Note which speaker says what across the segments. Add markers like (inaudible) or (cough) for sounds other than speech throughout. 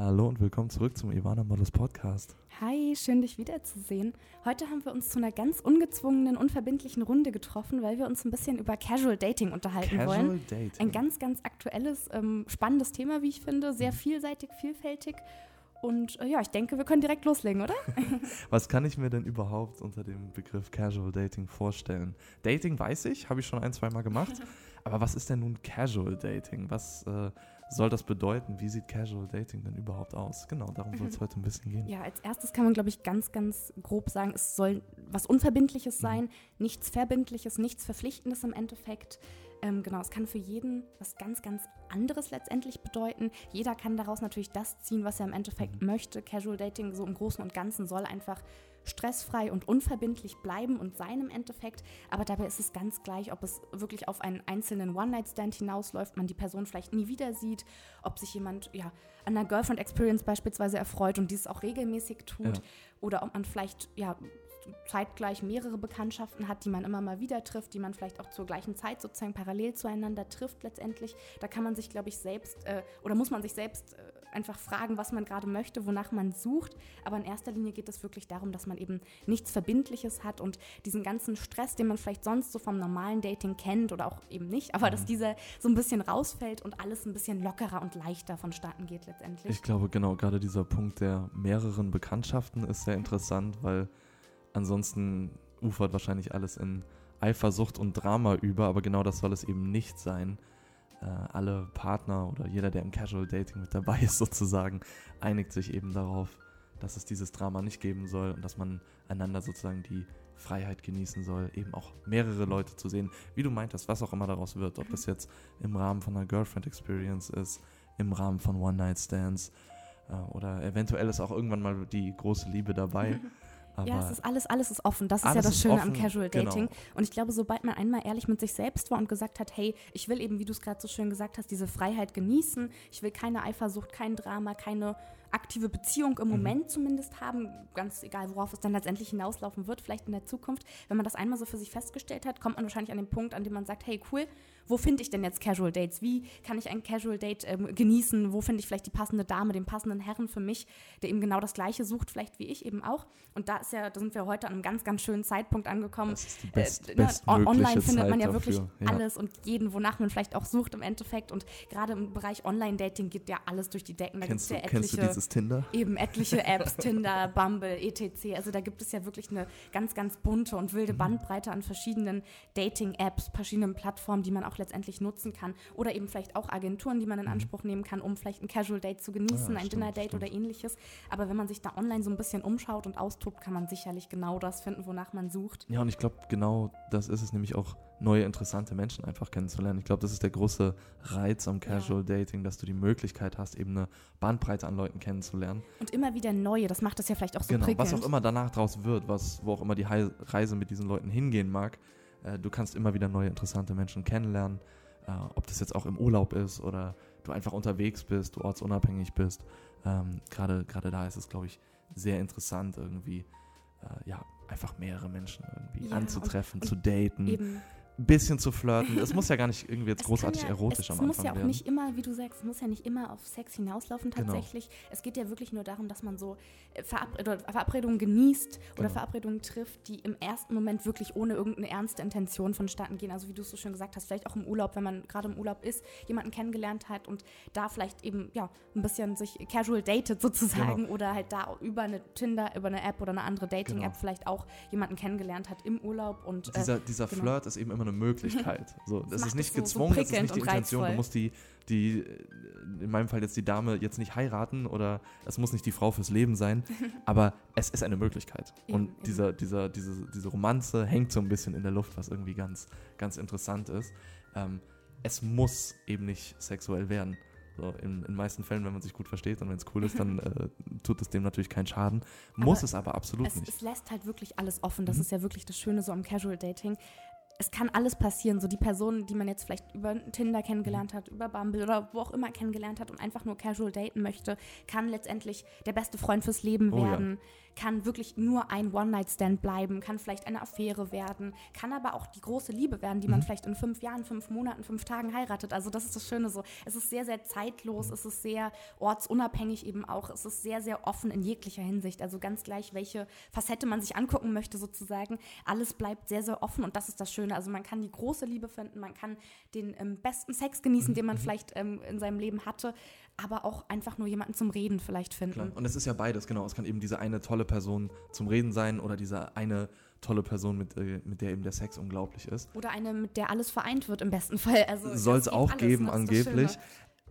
Speaker 1: Hallo und willkommen zurück zum Ivana Models Podcast.
Speaker 2: Hi, schön dich wiederzusehen. Heute haben wir uns zu einer ganz ungezwungenen, unverbindlichen Runde getroffen, weil wir uns ein bisschen über Casual Dating unterhalten
Speaker 1: Casual
Speaker 2: wollen.
Speaker 1: Dating.
Speaker 2: Ein ganz, ganz aktuelles, ähm, spannendes Thema, wie ich finde, sehr vielseitig, vielfältig. Und äh, ja, ich denke, wir können direkt loslegen, oder? (laughs)
Speaker 1: Was kann ich mir denn überhaupt unter dem Begriff Casual Dating vorstellen? Dating weiß ich, habe ich schon ein, zwei Mal gemacht. (laughs) Aber was ist denn nun Casual Dating? Was äh, soll das bedeuten? Wie sieht Casual Dating denn überhaupt aus? Genau, darum soll es (laughs) heute ein bisschen gehen.
Speaker 2: Ja, als erstes kann man, glaube ich, ganz, ganz grob sagen, es soll was Unverbindliches sein, nichts Verbindliches, nichts Verpflichtendes im Endeffekt. Ähm, genau, es kann für jeden was ganz, ganz anderes letztendlich bedeuten. Jeder kann daraus natürlich das ziehen, was er im Endeffekt möchte. Casual Dating so im Großen und Ganzen soll einfach stressfrei und unverbindlich bleiben und sein im Endeffekt. Aber dabei ist es ganz gleich, ob es wirklich auf einen einzelnen One-Night-Stand hinausläuft, man die Person vielleicht nie wieder sieht, ob sich jemand ja, an einer Girlfriend-Experience beispielsweise erfreut und dieses auch regelmäßig tut.
Speaker 1: Ja.
Speaker 2: Oder ob man vielleicht ja, zeitgleich mehrere Bekanntschaften hat, die man immer mal wieder trifft, die man vielleicht auch zur gleichen Zeit sozusagen parallel zueinander trifft letztendlich. Da kann man sich, glaube ich, selbst äh, oder muss man sich selbst äh, einfach fragen, was man gerade möchte, wonach man sucht. Aber in erster Linie geht es wirklich darum, dass man eben nichts Verbindliches hat und diesen ganzen Stress, den man vielleicht sonst so vom normalen Dating kennt oder auch eben nicht, aber dass dieser so ein bisschen rausfällt und alles ein bisschen lockerer und leichter vonstatten geht letztendlich.
Speaker 1: Ich glaube, genau, gerade dieser Punkt der mehreren Bekanntschaften ist sehr interessant, weil ansonsten ufert wahrscheinlich alles in Eifersucht und Drama über, aber genau das soll es eben nicht sein. Äh, alle Partner oder jeder, der im Casual Dating mit dabei ist, (laughs) sozusagen, einigt sich eben darauf, dass es dieses Drama nicht geben soll und dass man einander sozusagen die Freiheit genießen soll, eben auch mehrere Leute zu sehen, wie du meintest, was auch immer daraus wird, ob das jetzt im Rahmen von einer Girlfriend Experience ist, im Rahmen von One Night Stands äh, oder eventuell ist auch irgendwann mal die große Liebe dabei. (laughs) Aber
Speaker 2: ja, es ist alles, alles ist offen. Das ist ja das Schöne am
Speaker 1: offen,
Speaker 2: Casual
Speaker 1: genau.
Speaker 2: Dating. Und ich glaube, sobald man einmal ehrlich mit sich selbst war und gesagt hat, hey, ich will eben, wie du es gerade so schön gesagt hast, diese Freiheit genießen. Ich will keine Eifersucht, kein Drama, keine aktive Beziehung
Speaker 1: Mhm.
Speaker 2: im Moment zumindest haben, ganz egal, worauf es dann letztendlich hinauslaufen wird, vielleicht in der Zukunft. Wenn man das einmal so für sich festgestellt hat, kommt man wahrscheinlich an den Punkt, an dem man sagt, hey, cool, wo finde ich denn jetzt Casual Dates? Wie kann ich ein Casual Date ähm, genießen? Wo finde ich vielleicht die passende Dame, den passenden Herren für mich, der eben genau das Gleiche sucht, vielleicht wie ich eben auch? Und da ist ja, da sind wir heute an einem ganz, ganz schönen Zeitpunkt angekommen.
Speaker 1: Das ist die best-
Speaker 2: Äh, ne, online findet man
Speaker 1: Zeit
Speaker 2: ja wirklich
Speaker 1: dafür, ja.
Speaker 2: alles und jeden, wonach man vielleicht auch sucht im Endeffekt. Und gerade im Bereich Online-Dating geht ja alles durch die Decken. Da
Speaker 1: kennst, du,
Speaker 2: ja
Speaker 1: kennst du
Speaker 2: etliche,
Speaker 1: dieses Tinder?
Speaker 2: eben etliche (laughs) Apps, Tinder, Bumble, etc. Also da gibt es ja wirklich eine ganz, ganz bunte und wilde
Speaker 1: Mhm.
Speaker 2: Bandbreite an verschiedenen Dating-Apps, verschiedenen Plattformen, die man auch letztendlich nutzen kann. Oder eben vielleicht auch Agenturen, die man in Anspruch nehmen kann, um vielleicht ein Casual Date zu genießen,
Speaker 1: Mhm. Ah,
Speaker 2: ein Dinner-Date
Speaker 1: stimmt.
Speaker 2: oder ähnliches. Aber wenn man sich da online so ein bisschen umschaut und austobt, kann man sicherlich genau das finden, wonach man sucht.
Speaker 1: Ja, und ich glaube, genau das ist es nämlich auch, neue interessante Menschen einfach kennenzulernen. Ich glaube, das ist der große Reiz am Casual Dating, dass du die Möglichkeit hast, eben eine Bandbreite an Leuten kennenzulernen.
Speaker 2: Und immer wieder neue, das macht es ja vielleicht auch so
Speaker 1: Genau,
Speaker 2: prickelnd.
Speaker 1: was auch immer danach draus wird, was, wo auch immer die Reise mit diesen Leuten hingehen mag, äh, du kannst immer wieder neue interessante Menschen kennenlernen. Äh, ob das jetzt auch im Urlaub ist oder du einfach unterwegs bist, du ortsunabhängig bist. Ähm, Gerade gerade da ist es, glaube ich, sehr interessant irgendwie, äh, ja, einfach mehrere Menschen irgendwie
Speaker 2: Ja,
Speaker 1: anzutreffen,
Speaker 2: und-
Speaker 1: zu daten,
Speaker 2: Eben.
Speaker 1: Ein bisschen zu flirten. Es muss ja gar nicht irgendwie jetzt
Speaker 2: Es
Speaker 1: großartig
Speaker 2: ja,
Speaker 1: erotisch
Speaker 2: es,
Speaker 1: am
Speaker 2: Es muss
Speaker 1: Anfang
Speaker 2: ja auch
Speaker 1: werden.
Speaker 2: nicht immer, wie du sagst, es muss ja nicht immer auf Sex hinauslaufen
Speaker 1: Genau.
Speaker 2: tatsächlich. Es geht ja wirklich nur darum, dass man so äh, Verabredungen genießt oder
Speaker 1: Genau.
Speaker 2: Verabredungen trifft, die im ersten Moment wirklich ohne irgendeine ernste Intention vonstatten gehen. Also wie du es so schön gesagt hast, vielleicht auch im Urlaub, wenn man gerade im Urlaub ist, jemanden kennengelernt hat und da vielleicht eben ja ein bisschen sich casual datet sozusagen
Speaker 1: Genau.
Speaker 2: oder halt da über eine Tinder, über eine App oder eine andere Dating-App
Speaker 1: Genau.
Speaker 2: vielleicht auch jemanden kennengelernt hat im Urlaub und äh,
Speaker 1: dieser, dieser
Speaker 2: genau.
Speaker 1: Flirt ist eben immer eine Möglichkeit. (laughs) So, das ist nicht
Speaker 2: so- so
Speaker 1: gezwungen, das ist nicht die Intention. Du musst die, die, äh, in meinem Fall jetzt die Dame jetzt nicht heiraten oder es muss nicht die Frau fürs Leben sein, (laughs) aber es ist eine Möglichkeit.
Speaker 2: Eben,
Speaker 1: und
Speaker 2: eben.
Speaker 1: dieser, dieser, diese, diese Romanze hängt so ein bisschen in der Luft, was irgendwie ganz, ganz interessant ist. Ähm, es muss eben nicht sexuell werden. So, in den meisten Fällen, wenn man sich gut versteht und wenn es cool ist, dann (laughs) äh, tut es dem natürlich keinen Schaden. Muss
Speaker 2: Aber
Speaker 1: es aber absolut
Speaker 2: es,
Speaker 1: nicht.
Speaker 2: es lässt halt wirklich alles offen. Das
Speaker 1: Mhm.
Speaker 2: ist ja wirklich das Schöne so am Casual Dating. Es kann alles passieren. So die Person, die man jetzt vielleicht über Tinder kennengelernt hat, über Bumble oder wo auch immer kennengelernt hat und einfach nur casual daten möchte, kann letztendlich der beste Freund fürs Leben
Speaker 1: Oh ja.
Speaker 2: werden, kann wirklich nur ein One-Night-Stand bleiben, kann vielleicht eine Affäre werden, kann aber auch die große Liebe werden, die man
Speaker 1: Mhm.
Speaker 2: vielleicht in fünf Jahren, fünf Monaten, fünf Tagen heiratet. Also das ist das Schöne so. Es ist sehr, sehr zeitlos, es ist sehr ortsunabhängig eben auch, es ist sehr, sehr offen in jeglicher Hinsicht. Also ganz gleich, welche Facette man sich angucken möchte sozusagen. Alles bleibt sehr, sehr offen und das ist das Schöne. Also man kann die große Liebe finden, man kann den ähm, besten Sex genießen, den man
Speaker 1: Mhm.
Speaker 2: vielleicht ähm, in seinem Leben hatte, aber auch einfach nur jemanden zum Reden vielleicht finden.
Speaker 1: Klar. Und es ist ja beides, genau. Es kann eben diese eine tolle Person zum Reden sein oder diese eine tolle Person, mit, äh, mit der eben der Sex unglaublich ist.
Speaker 2: Oder eine, mit der alles vereint wird im besten Fall. Also
Speaker 1: Soll es auch
Speaker 2: alles,
Speaker 1: geben, angeblich.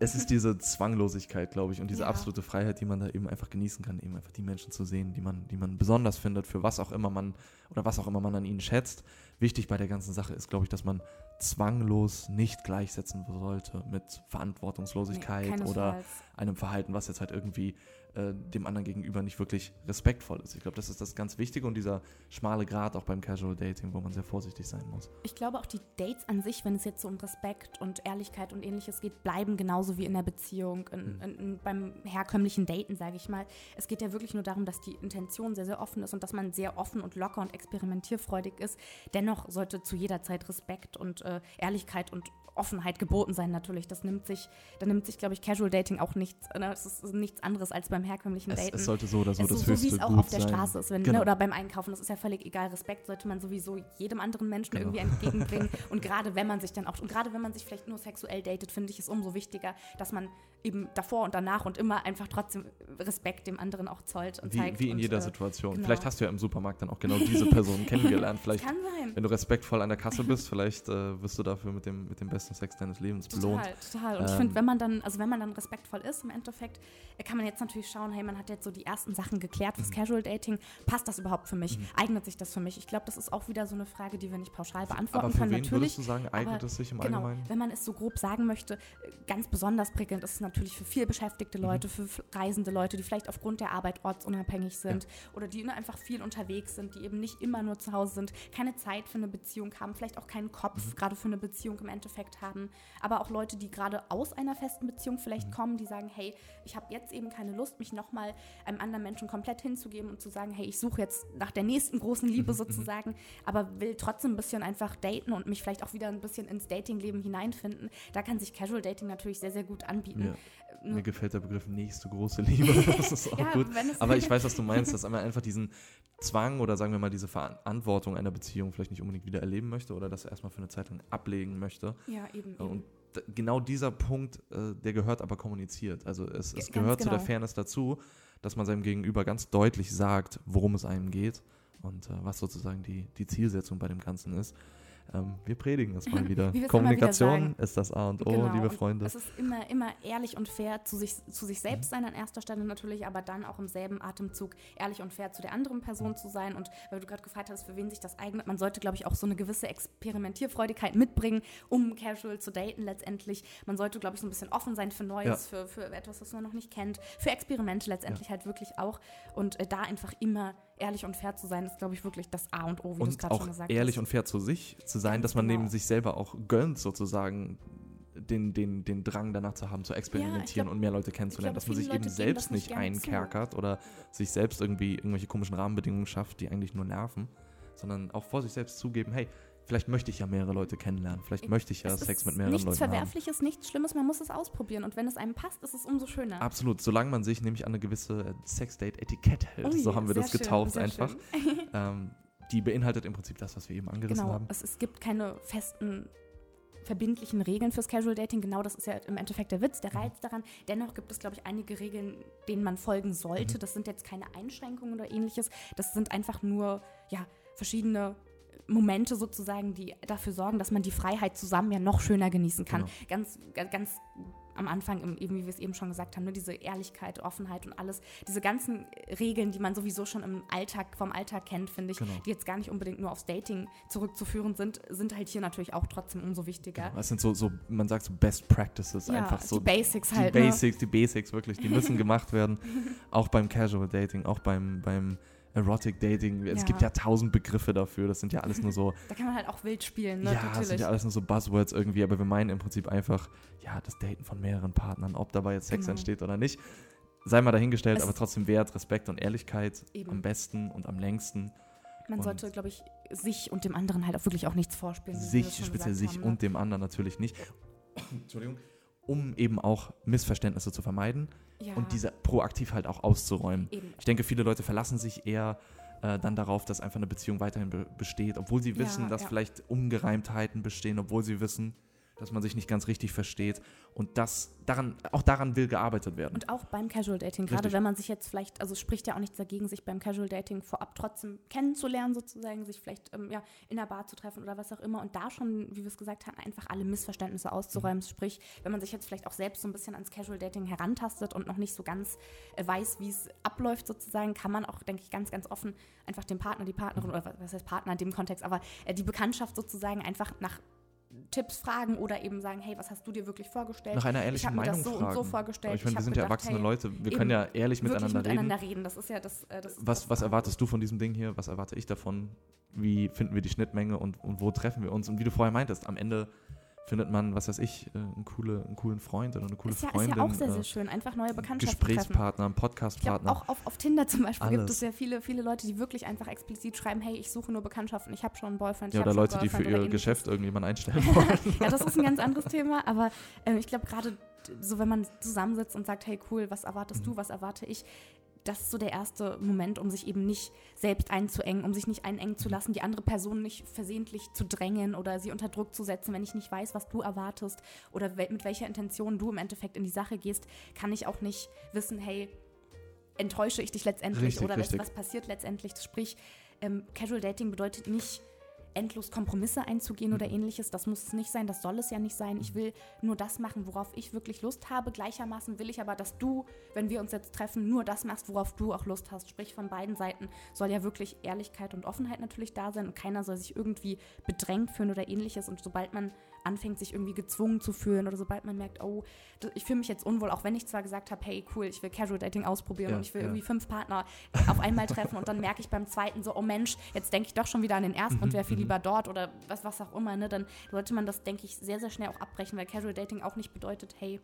Speaker 1: Es ist diese Zwanglosigkeit, glaube ich, und diese
Speaker 2: Ja.
Speaker 1: absolute Freiheit, die man da eben einfach genießen kann, eben einfach die Menschen zu sehen, die man, die man besonders findet, für was auch immer man oder was auch immer man an ihnen schätzt. Wichtig bei der ganzen Sache ist, glaube ich, dass man zwanglos nicht gleichsetzen sollte mit Verantwortungslosigkeit
Speaker 2: Nee,
Speaker 1: oder einem Verhalten, was jetzt halt irgendwie äh, dem anderen gegenüber nicht wirklich respektvoll ist. Ich glaube, das ist das ganz Wichtige und dieser schmale Grat auch beim Casual Dating, wo man sehr vorsichtig sein muss.
Speaker 2: Ich glaube auch die Dates an sich, wenn es jetzt so um Respekt und Ehrlichkeit und ähnliches geht, bleiben genauso wie in der Beziehung, in,
Speaker 1: Mhm.
Speaker 2: in, in, beim herkömmlichen Daten, sage ich mal. Es geht ja wirklich nur darum, dass die Intention sehr, sehr offen ist und dass man sehr offen und locker und experimentierfreudig ist. Dennoch sollte zu jeder Zeit Respekt und äh, Ehrlichkeit und Offenheit geboten sein natürlich. Das nimmt sich, da nimmt sich, glaube ich, Casual Dating auch nichts, äh, es ist nichts anderes als beim herkömmlichen
Speaker 1: Es,
Speaker 2: Daten.
Speaker 1: es sollte so oder so
Speaker 2: es
Speaker 1: das
Speaker 2: so,
Speaker 1: höchste
Speaker 2: wie es auch auf der
Speaker 1: sein.
Speaker 2: Straße ist, wenn,
Speaker 1: Genau.
Speaker 2: ne, oder beim Einkaufen, das ist ja völlig egal. Respekt sollte man sowieso jedem anderen Menschen
Speaker 1: Genau.
Speaker 2: irgendwie entgegenbringen. (laughs) Und gerade wenn man sich dann auch, und gerade wenn man sich vielleicht nur sexuell datet, finde ich es umso wichtiger, dass man eben davor und danach und immer einfach trotzdem Respekt dem anderen auch zollt und
Speaker 1: Wie,
Speaker 2: zeigt.
Speaker 1: wie in
Speaker 2: und,
Speaker 1: jeder
Speaker 2: äh,
Speaker 1: Situation.
Speaker 2: genau.
Speaker 1: Vielleicht hast du ja im Supermarkt dann auch genau diese Person (laughs) kennengelernt. Vielleicht,
Speaker 2: Kann sein.
Speaker 1: wenn du respektvoll an der Kasse bist, vielleicht äh, wirst du dafür mit dem, mit dem besten Sex deines Lebens belohnt.
Speaker 2: Total, total. Und ich
Speaker 1: Ähm,
Speaker 2: finde, wenn man dann, also wenn man dann respektvoll ist im Endeffekt, äh, kann man jetzt natürlich schauen, hey, man hat jetzt so die ersten Sachen geklärt fürs
Speaker 1: Mhm.
Speaker 2: Casual Dating. Passt das überhaupt für mich? Eignet sich das für mich? Ich glaube, das ist auch wieder so eine Frage, die wir nicht pauschal beantworten
Speaker 1: Aber für
Speaker 2: können.
Speaker 1: wen
Speaker 2: natürlich.
Speaker 1: würdest du sagen, eignet
Speaker 2: aber
Speaker 1: es sich im
Speaker 2: Genau,
Speaker 1: Allgemeinen?
Speaker 2: wenn man es so grob sagen möchte, äh, ganz besonders prickelnd ist es natürlich für viel
Speaker 1: Mhm.
Speaker 2: beschäftigte Leute, für f- reisende Leute, die vielleicht aufgrund der Arbeit ortsunabhängig sind oder die einfach viel unterwegs sind, die eben nicht immer nur zu Hause sind, keine Zeit für eine Beziehung haben, vielleicht auch keinen Kopf
Speaker 1: Mhm.
Speaker 2: gerade für eine Beziehung im Endeffekt haben, aber auch Leute, die gerade aus einer festen Beziehung
Speaker 1: Mhm.
Speaker 2: vielleicht kommen, die sagen, hey, ich habe jetzt eben keine Lust, mich nochmal einem anderen Menschen komplett hinzugeben und zu sagen, hey, ich suche jetzt nach der nächsten großen
Speaker 1: Mhm,
Speaker 2: Liebe (laughs) sozusagen, aber will trotzdem ein bisschen einfach daten und mich vielleicht auch wieder ein bisschen ins Datingleben hineinfinden. Da kann sich Casual Dating natürlich sehr, sehr gut anbieten.
Speaker 1: Ja. Mir gefällt der Begriff nächste große Liebe. (laughs) Das ist auch
Speaker 2: Ja,
Speaker 1: gut. Aber ich weiß, was du meinst, dass man einfach diesen Zwang oder sagen wir mal diese Verantwortung einer Beziehung vielleicht nicht unbedingt wieder erleben möchte oder das erstmal für eine Zeit lang ablegen möchte.
Speaker 2: Ja, eben. Eben.
Speaker 1: Und genau dieser Punkt, äh, der gehört aber kommuniziert. Also es, es gehört zu der
Speaker 2: genau.
Speaker 1: Fairness dazu, dass man seinem Gegenüber ganz deutlich sagt, worum es einem geht und äh, was sozusagen die, die Zielsetzung bei dem Ganzen ist. Ähm, wir predigen es mal (laughs) wieder.
Speaker 2: Wieder
Speaker 1: Kommunikation
Speaker 2: sagen.
Speaker 1: ist das A und O,
Speaker 2: Genau,
Speaker 1: liebe
Speaker 2: und
Speaker 1: Freunde.
Speaker 2: Es ist immer, immer ehrlich und fair zu sich, zu sich
Speaker 1: Mhm.
Speaker 2: selbst sein an erster Stelle natürlich, aber dann auch im selben Atemzug ehrlich und fair zu der anderen Person zu sein. Und weil du gerade gefragt hast, für wen sich das eignet, man sollte, glaube ich, auch so eine gewisse Experimentierfreudigkeit mitbringen, um casual zu daten letztendlich. Man sollte, glaube ich, so ein bisschen offen sein für Neues, für, für etwas, was man noch nicht kennt, für Experimente letztendlich halt wirklich auch. Und äh, da einfach immer ehrlich und fair zu sein, ist, glaube ich, wirklich das A und O, wie du es
Speaker 1: und
Speaker 2: gerade schon
Speaker 1: auch
Speaker 2: gesagt
Speaker 1: ehrlich
Speaker 2: hast.
Speaker 1: und fair zu sich zu sein, dass man
Speaker 2: genau.
Speaker 1: neben sich selber auch gönnt, sozusagen den, den, den Drang danach zu haben, zu experimentieren
Speaker 2: glaub-
Speaker 1: und mehr Leute kennenzulernen,
Speaker 2: glaube,
Speaker 1: dass man sich eben
Speaker 2: Leute geben
Speaker 1: selbst
Speaker 2: nicht gerne zu.
Speaker 1: einkerkert oder sich selbst irgendwie irgendwelche komischen Rahmenbedingungen schafft, die eigentlich nur nerven, sondern auch vor sich selbst zugeben, hey, vielleicht möchte ich ja mehrere Leute kennenlernen, vielleicht möchte ich ja Sex mit mehreren
Speaker 2: nichts
Speaker 1: Leuten haben.
Speaker 2: Verwerfliches, nichts Schlimmes, man muss es ausprobieren. Und wenn es einem passt, ist es umso schöner.
Speaker 1: Absolut, solange man sich nämlich an eine gewisse Sexdate-Etikette hält,
Speaker 2: Oh
Speaker 1: so haben wir das getauft einfach. (laughs) Ähm, die beinhaltet im Prinzip das, was wir eben angerissen
Speaker 2: Genau,
Speaker 1: haben.
Speaker 2: es, es gibt keine festen verbindlichen Regeln fürs Casual Dating. Genau das ist ja im Endeffekt der Witz, der
Speaker 1: Mhm.
Speaker 2: Reiz daran. Dennoch gibt es, glaube ich, einige Regeln, denen man folgen sollte.
Speaker 1: Mhm.
Speaker 2: Das sind jetzt keine Einschränkungen oder ähnliches. Das sind einfach nur, ja, verschiedene Momente sozusagen, die dafür sorgen, dass man die Freiheit zusammen ja noch schöner genießen kann.
Speaker 1: Genau.
Speaker 2: Ganz, ganz am Anfang, im- eben wie wir es eben schon gesagt haben, ne, diese Ehrlichkeit, Offenheit und alles, diese ganzen Regeln, die man sowieso schon im Alltag, vom Alltag kennt, finde ich,
Speaker 1: Genau.
Speaker 2: die jetzt gar nicht unbedingt nur aufs Dating zurückzuführen sind, sind halt hier natürlich auch trotzdem umso wichtiger.
Speaker 1: Genau, es sind so, so, man sagt so Best Practices,
Speaker 2: Ja,
Speaker 1: einfach so
Speaker 2: die Basics
Speaker 1: die
Speaker 2: halt. ne?
Speaker 1: Basics, die Basics wirklich, die müssen gemacht werden. (laughs) Auch beim Casual Dating, auch beim, beim Erotic Dating. Es
Speaker 2: Ja.
Speaker 1: gibt ja tausend Begriffe dafür. Das sind ja alles nur so,
Speaker 2: Da kann man halt auch wild spielen, ne?
Speaker 1: ja, das sind
Speaker 2: Natürlich.
Speaker 1: ja alles nur so Buzzwords irgendwie, aber wir meinen im Prinzip einfach, ja, das Daten von mehreren Partnern, ob dabei jetzt Sex
Speaker 2: Genau.
Speaker 1: entsteht oder nicht. Sei mal dahingestellt,
Speaker 2: Es-
Speaker 1: aber trotzdem Wert, Respekt und Ehrlichkeit
Speaker 2: Eben.
Speaker 1: am besten und am längsten.
Speaker 2: Man
Speaker 1: und-
Speaker 2: sollte, glaube ich, sich und dem anderen halt auch wirklich auch nichts vorspielen.
Speaker 1: sich, speziell sich
Speaker 2: haben, ne?
Speaker 1: und dem anderen natürlich nicht. (coughs) Entschuldigung. Um eben auch Missverständnisse zu vermeiden
Speaker 2: ja,
Speaker 1: und diese proaktiv halt auch auszuräumen.
Speaker 2: eben.
Speaker 1: Ich denke, viele Leute verlassen sich eher äh, dann darauf, dass einfach eine Beziehung weiterhin be besteht, obwohl sie
Speaker 2: Ja,
Speaker 1: wissen, dass
Speaker 2: ja.
Speaker 1: vielleicht Ungereimtheiten bestehen, obwohl sie wissen, dass man sich nicht ganz richtig versteht. Und das daran, auch daran will gearbeitet werden.
Speaker 2: Und auch beim Casual Dating, gerade
Speaker 1: Richtig.
Speaker 2: wenn man sich jetzt vielleicht, also es spricht ja auch nichts dagegen, sich beim Casual Dating vorab trotzdem kennenzulernen, sozusagen, sich vielleicht ähm, ja, in der Bar zu treffen oder was auch immer und da schon, wie wir es gesagt haben, einfach alle Missverständnisse auszuräumen. Sprich, wenn man sich jetzt vielleicht auch selbst so ein bisschen ans Casual Dating herantastet und noch nicht so ganz äh, weiß, wie es abläuft, sozusagen, kann man auch, denke ich, ganz, ganz offen einfach dem Partner, die Partnerin, oder was- was heißt Partner in dem Kontext, aber äh, die Bekanntschaft sozusagen einfach nach Tipps fragen oder eben sagen, hey, was hast du dir wirklich vorgestellt?
Speaker 1: Nach einer
Speaker 2: ich
Speaker 1: ehrlichen
Speaker 2: habe mir das
Speaker 1: Meinung
Speaker 2: so
Speaker 1: fragen.
Speaker 2: und so vorgestellt.
Speaker 1: Aber ich meine, wir sind ja
Speaker 2: gedacht,
Speaker 1: erwachsene
Speaker 2: hey,
Speaker 1: Leute. Wir können ja ehrlich miteinander,
Speaker 2: miteinander
Speaker 1: reden.
Speaker 2: reden. Das ist ja das. Äh, das
Speaker 1: Was,
Speaker 2: das
Speaker 1: was erwartest du von diesem Ding hier? Was erwarte ich davon? Wie finden wir die Schnittmenge und, und wo treffen wir uns? Und wie du vorher meintest, am Ende findet man, was weiß ich, äh, einen, coole, einen coolen Freund oder eine coole
Speaker 2: Ist ja, ist
Speaker 1: Freundin.
Speaker 2: ja auch sehr,
Speaker 1: äh,
Speaker 2: sehr schön. Einfach neue Bekanntschaften treffen.
Speaker 1: Gesprächspartner,
Speaker 2: glaube,
Speaker 1: Podcastpartner.
Speaker 2: auch auf, auf Tinder zum Beispiel gibt
Speaker 1: Alles.
Speaker 2: es ja viele, viele Leute, die wirklich einfach explizit schreiben, hey, ich suche nur Bekanntschaften, ich habe schon einen Boyfriend.
Speaker 1: Ja, oder Leute, die für ihr
Speaker 2: ähnliches.
Speaker 1: Geschäft irgendjemanden einstellen (laughs) wollen.
Speaker 2: ja, das ist ein ganz anderes Thema, aber äh, ich glaube gerade so, wenn man zusammensitzt und sagt, hey cool, was erwartest
Speaker 1: Mhm.
Speaker 2: du, was erwarte ich, das ist so der erste Moment, um sich eben nicht selbst einzuengen, um sich nicht einengen zu lassen, die andere Person nicht versehentlich zu drängen oder sie unter Druck zu setzen, wenn ich nicht weiß, was du erwartest oder mit welcher Intention du im Endeffekt in die Sache gehst, kann ich auch nicht wissen, hey, enttäusche ich dich letztendlich
Speaker 1: Richtig,
Speaker 2: oder was,
Speaker 1: richtig.
Speaker 2: was passiert letztendlich. Sprich, ähm, Casual Dating bedeutet nicht, endlos Kompromisse einzugehen oder
Speaker 1: Mhm.
Speaker 2: ähnliches. Das muss es nicht sein, das soll es ja nicht sein. Ich will nur das machen, worauf ich wirklich Lust habe. Gleichermaßen will ich aber, dass du, wenn wir uns jetzt treffen, nur das machst, worauf du auch Lust hast. Sprich, von beiden Seiten soll ja wirklich Ehrlichkeit und Offenheit natürlich da sein und keiner soll sich irgendwie bedrängt fühlen oder ähnliches. Und sobald man anfängt, sich irgendwie gezwungen zu fühlen oder sobald man merkt, oh, ich fühle mich jetzt unwohl, auch wenn ich zwar gesagt habe, hey, cool, ich will Casual Dating ausprobieren
Speaker 1: Ja,
Speaker 2: und ich will
Speaker 1: ja.
Speaker 2: irgendwie fünf Partner auf einmal treffen und dann merke ich beim zweiten so, oh Mensch, jetzt denke ich doch schon wieder an den ersten und wäre viel
Speaker 1: mhm.
Speaker 2: lieber dort oder was, was auch immer, ne? Dann sollte man das, denke ich, sehr, sehr schnell auch abbrechen, weil Casual Dating auch nicht bedeutet, hey,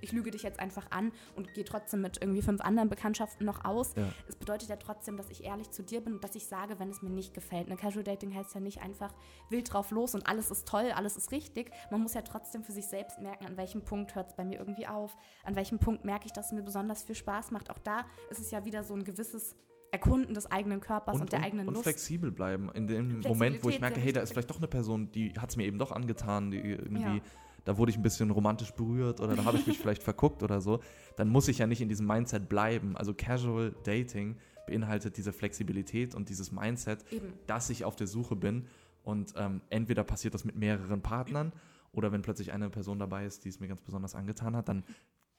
Speaker 2: ich lüge dich jetzt einfach an und gehe trotzdem mit irgendwie fünf anderen Bekanntschaften noch aus.
Speaker 1: Ja.
Speaker 2: Es bedeutet ja trotzdem, dass ich ehrlich zu dir bin und dass ich sage, wenn es mir nicht gefällt. Ne, Casual Dating heißt ja nicht einfach wild drauf los und alles ist toll, alles ist richtig. Man muss ja trotzdem für sich selbst merken, an welchem Punkt hört es bei mir irgendwie auf, an welchem Punkt merke ich, dass es mir besonders viel Spaß macht. Auch da ist es ja wieder so ein gewisses Erkunden des eigenen Körpers und, der eigenen
Speaker 1: und
Speaker 2: Lust.
Speaker 1: flexibel bleiben. In dem Moment, wo ich merke, hey, da ist vielleicht doch eine Person, die hat es mir eben doch angetan, die irgendwie,
Speaker 2: Ja.
Speaker 1: Da wurde ich ein bisschen romantisch berührt oder da habe ich mich vielleicht verguckt oder so, dann muss ich ja nicht in diesem Mindset bleiben. Also Casual Dating beinhaltet diese Flexibilität und dieses Mindset,
Speaker 2: Eben.
Speaker 1: dass ich auf der Suche bin und ähm, entweder passiert das mit mehreren Partnern oder wenn plötzlich eine Person dabei ist, die es mir ganz besonders angetan hat, dann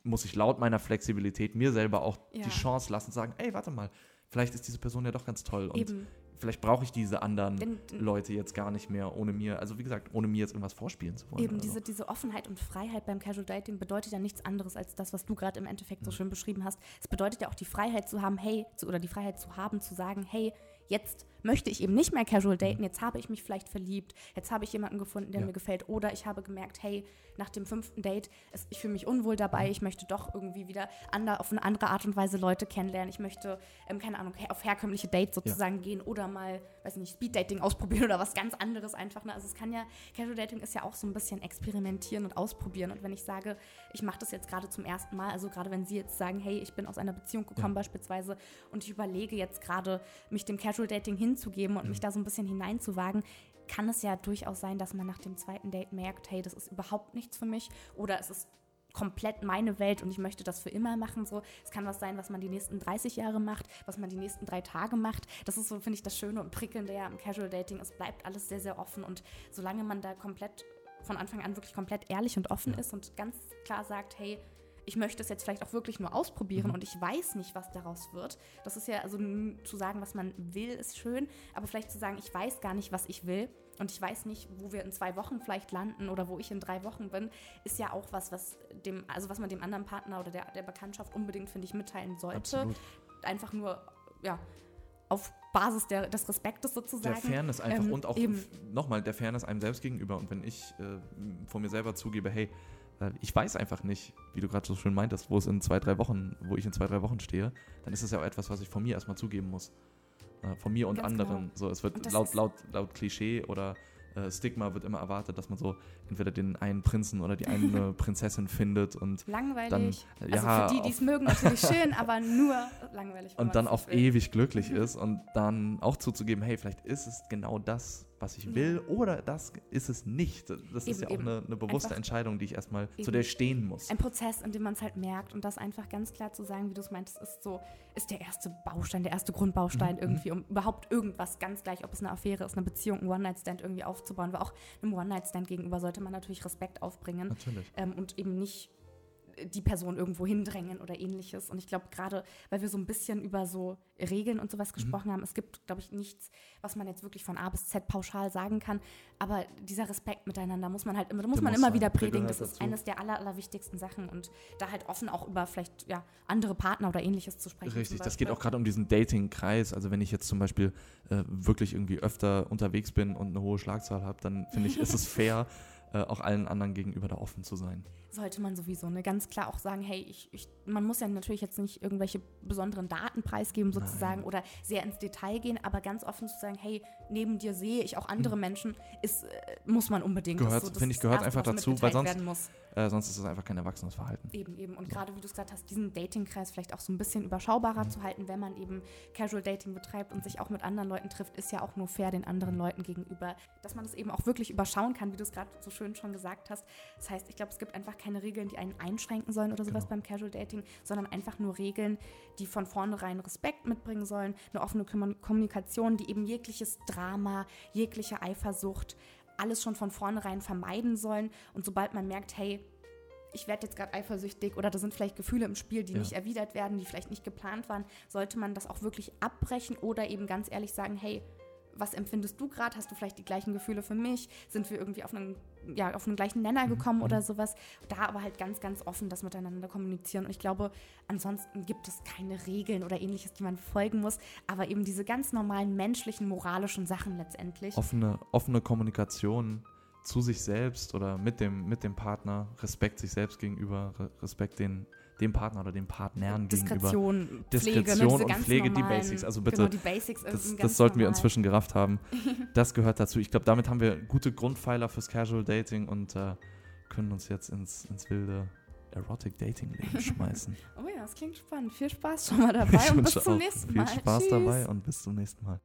Speaker 1: muss ich laut meiner Flexibilität mir selber auch
Speaker 2: Ja.
Speaker 1: die Chance lassen, sagen, ey, warte mal, vielleicht ist diese Person ja doch ganz toll und
Speaker 2: Eben.
Speaker 1: Vielleicht brauche ich diese anderen
Speaker 2: Denn-
Speaker 1: Leute jetzt gar nicht mehr, ohne mir, also wie gesagt, ohne mir jetzt irgendwas vorspielen zu wollen.
Speaker 2: Eben, diese,
Speaker 1: so.
Speaker 2: diese Offenheit und Freiheit beim Casual Dating bedeutet ja nichts anderes als das, was du gerade im Endeffekt
Speaker 1: Mhm.
Speaker 2: so schön beschrieben hast. Es bedeutet ja auch die Freiheit zu haben, hey, zu, oder die Freiheit zu haben, zu sagen, hey, jetzt möchte ich eben nicht mehr casual daten, jetzt habe ich mich vielleicht verliebt, jetzt habe ich jemanden gefunden, der
Speaker 1: Mhm. Ja.
Speaker 2: mir gefällt, oder ich habe gemerkt, hey, nach dem fünften Date, es, ich fühle mich unwohl dabei,
Speaker 1: Mhm.
Speaker 2: ich möchte doch irgendwie wieder ander, auf eine andere Art und Weise Leute kennenlernen, ich möchte, ähm, keine Ahnung, auf herkömmliche Dates sozusagen gehen oder mal, weiß nicht, Speed-Dating ausprobieren (laughs) oder was ganz anderes einfach. Ne? Also es kann ja, Casual Dating ist ja auch so ein bisschen experimentieren und ausprobieren und wenn ich sage, ich mache das jetzt gerade zum ersten Mal, also gerade wenn Sie jetzt sagen, hey, ich bin aus einer Beziehung gekommen beispielsweise und ich überlege jetzt gerade, mich dem Casual Dating hinzugeben und mich da so ein bisschen hineinzuwagen, kann es ja durchaus sein, dass man nach dem zweiten Date merkt, hey, das ist überhaupt nichts für mich oder es ist komplett meine Welt und ich möchte das für immer machen. So, es kann was sein, was man die nächsten 30 Jahre macht, was man die nächsten drei Tage macht. Das ist so, finde ich, das Schöne und Prickelnde ja am Casual Dating. Es bleibt alles sehr, sehr offen und solange man da komplett von Anfang an wirklich komplett ehrlich und offen ist und ganz klar sagt, hey, ich möchte es jetzt vielleicht auch wirklich nur ausprobieren und ich weiß nicht, was daraus wird. Das ist ja, also zu sagen, was man will, ist schön, aber vielleicht zu sagen, ich weiß gar nicht, was ich will und ich weiß nicht, wo wir in zwei Wochen vielleicht landen oder wo ich in drei Wochen bin, ist ja auch was, was dem, also was man dem anderen Partner oder der, der Bekanntschaft unbedingt, finde ich, mitteilen sollte.
Speaker 1: Absolut.
Speaker 2: Einfach nur, ja, auf Basis der, des Respektes sozusagen.
Speaker 1: Der Fairness einfach
Speaker 2: Ähm,
Speaker 1: und auch nochmal der Fairness einem selbst gegenüber. Und wenn ich äh, vor mir selber zugebe, hey, ich weiß einfach nicht, wie du gerade so schön meintest, wo es in zwei, drei Wochen, wo ich in zwei, drei Wochen stehe, dann ist es ja auch etwas, was ich von mir erstmal zugeben muss. Äh, von mir und
Speaker 2: Ganz
Speaker 1: anderen.
Speaker 2: genau.
Speaker 1: So, es wird laut, laut, laut Klischee oder äh, Stigma wird immer erwartet, dass man so entweder den einen Prinzen oder die eine (laughs) Prinzessin findet und
Speaker 2: Langweilig.
Speaker 1: dann,
Speaker 2: also
Speaker 1: ja,
Speaker 2: für die, die es mögen, natürlich schön, aber nur langweilig.
Speaker 1: und dann auf
Speaker 2: will.
Speaker 1: ewig glücklich ist und dann auch zuzugeben, hey, vielleicht ist es genau das, was ich
Speaker 2: Ja.
Speaker 1: will oder das ist es nicht. Das ist
Speaker 2: Eben,
Speaker 1: ja auch eine, eine bewusste
Speaker 2: Einfach-
Speaker 1: Entscheidung, die ich erstmal, zu der stehen muss.
Speaker 2: Ein Prozess, in dem man es halt merkt und das einfach ganz klar zu sagen, wie du es meintest, ist so, ist der erste Baustein, der erste Grundbaustein
Speaker 1: Mhm,
Speaker 2: irgendwie, um überhaupt irgendwas, ganz gleich, ob es eine Affäre ist, eine Beziehung, ein One-Night-Stand irgendwie aufzubauen, weil auch einem One-Night-Stand gegenüber sollte man natürlich Respekt aufbringen
Speaker 1: Natürlich.
Speaker 2: ähm, und eben nicht die Person irgendwo hindrängen oder ähnliches. Und ich glaube, gerade weil wir so ein bisschen über so Regeln und
Speaker 1: Mhm.
Speaker 2: sowas gesprochen haben, es gibt, glaube ich, nichts, was man jetzt wirklich von A bis Z pauschal sagen kann. Aber dieser Respekt miteinander muss man halt immer, muss
Speaker 1: Der
Speaker 2: man
Speaker 1: muss
Speaker 2: immer
Speaker 1: sein.
Speaker 2: wieder
Speaker 1: Der
Speaker 2: predigen. Das ist
Speaker 1: dazu.
Speaker 2: eines der aller, allerwichtigsten Sachen. Und da halt offen auch über vielleicht ja, andere Partner oder ähnliches zu sprechen.
Speaker 1: Richtig, das geht auch gerade um diesen Dating-Kreis. Also wenn ich jetzt zum Beispiel äh, wirklich irgendwie öfter unterwegs bin und eine hohe Schlagzahl habe, dann finde ich, ist es fair, (laughs) äh, auch allen anderen gegenüber da offen zu sein.
Speaker 2: Sollte man sowieso, ne? Ganz klar auch sagen, hey, ich, ich, man muss ja natürlich jetzt nicht irgendwelche besonderen Daten preisgeben sozusagen oder sehr ins Detail gehen, aber ganz offen zu sagen, hey, neben dir sehe ich auch andere Menschen, ist, äh, muss man unbedingt.
Speaker 1: Gehört-
Speaker 2: so
Speaker 1: finde ich, gehört einfach dazu, weil sonst-. Äh, sonst ist es einfach kein erwachsenes Verhalten.
Speaker 2: Eben, eben. Und gerade wie du es gesagt hast, diesen Datingkreis vielleicht auch so ein bisschen überschaubarer
Speaker 1: Mhm.
Speaker 2: zu halten, wenn man eben Casual Dating betreibt und sich auch mit anderen Leuten trifft, ist ja auch nur fair den anderen Leuten gegenüber. Dass man das eben auch wirklich überschauen kann, wie du es gerade so schön schon gesagt hast. Das heißt, ich glaube, es gibt einfach keine Regeln, die einen einschränken sollen oder sowas
Speaker 1: Genau.
Speaker 2: beim Casual Dating, sondern einfach nur Regeln, die von vornherein Respekt mitbringen sollen, eine offene Kommun- Kommunikation, die eben jegliches Drama, jegliche Eifersucht, alles schon von vornherein vermeiden sollen. Und sobald man merkt, hey, ich werde jetzt gerade eifersüchtig oder da sind vielleicht Gefühle im Spiel, die
Speaker 1: Ja.
Speaker 2: nicht erwidert werden, die vielleicht nicht geplant waren, sollte man das auch wirklich abbrechen oder eben ganz ehrlich sagen, hey, was empfindest du gerade? Hast du vielleicht die gleichen Gefühle für mich? Sind wir irgendwie auf einen, ja, auf einen gleichen Nenner
Speaker 1: Mhm,
Speaker 2: gekommen oder sowas? Da aber halt ganz, ganz offen das miteinander kommunizieren. Und ich glaube, ansonsten gibt es keine Regeln oder ähnliches, die man folgen muss, aber eben diese ganz normalen menschlichen, moralischen Sachen letztendlich.
Speaker 1: Offene, offene Kommunikation zu sich selbst oder mit dem, mit dem Partner, Respekt sich selbst gegenüber, Re- Respekt den, dem Partner oder den Partnern gegenüber.
Speaker 2: Diskretion, Pflege, ne,
Speaker 1: Diskretion und Pflege, die
Speaker 2: normalen-
Speaker 1: Basics. Also bitte,
Speaker 2: genau, die Basics
Speaker 1: Das, das sollten wir inzwischen gerafft haben. (laughs) Das gehört dazu. Ich glaube, damit haben wir gute Grundpfeiler fürs Casual Dating und äh, können uns jetzt ins, ins wilde Erotic Dating Leben (laughs) schmeißen.
Speaker 2: Oh ja, das klingt spannend. Viel Spaß schon mal dabei
Speaker 1: Ich
Speaker 2: und bis zum
Speaker 1: auch
Speaker 2: nächsten
Speaker 1: viel
Speaker 2: Mal.
Speaker 1: Spaß
Speaker 2: Tschüss.
Speaker 1: dabei und bis zum nächsten Mal.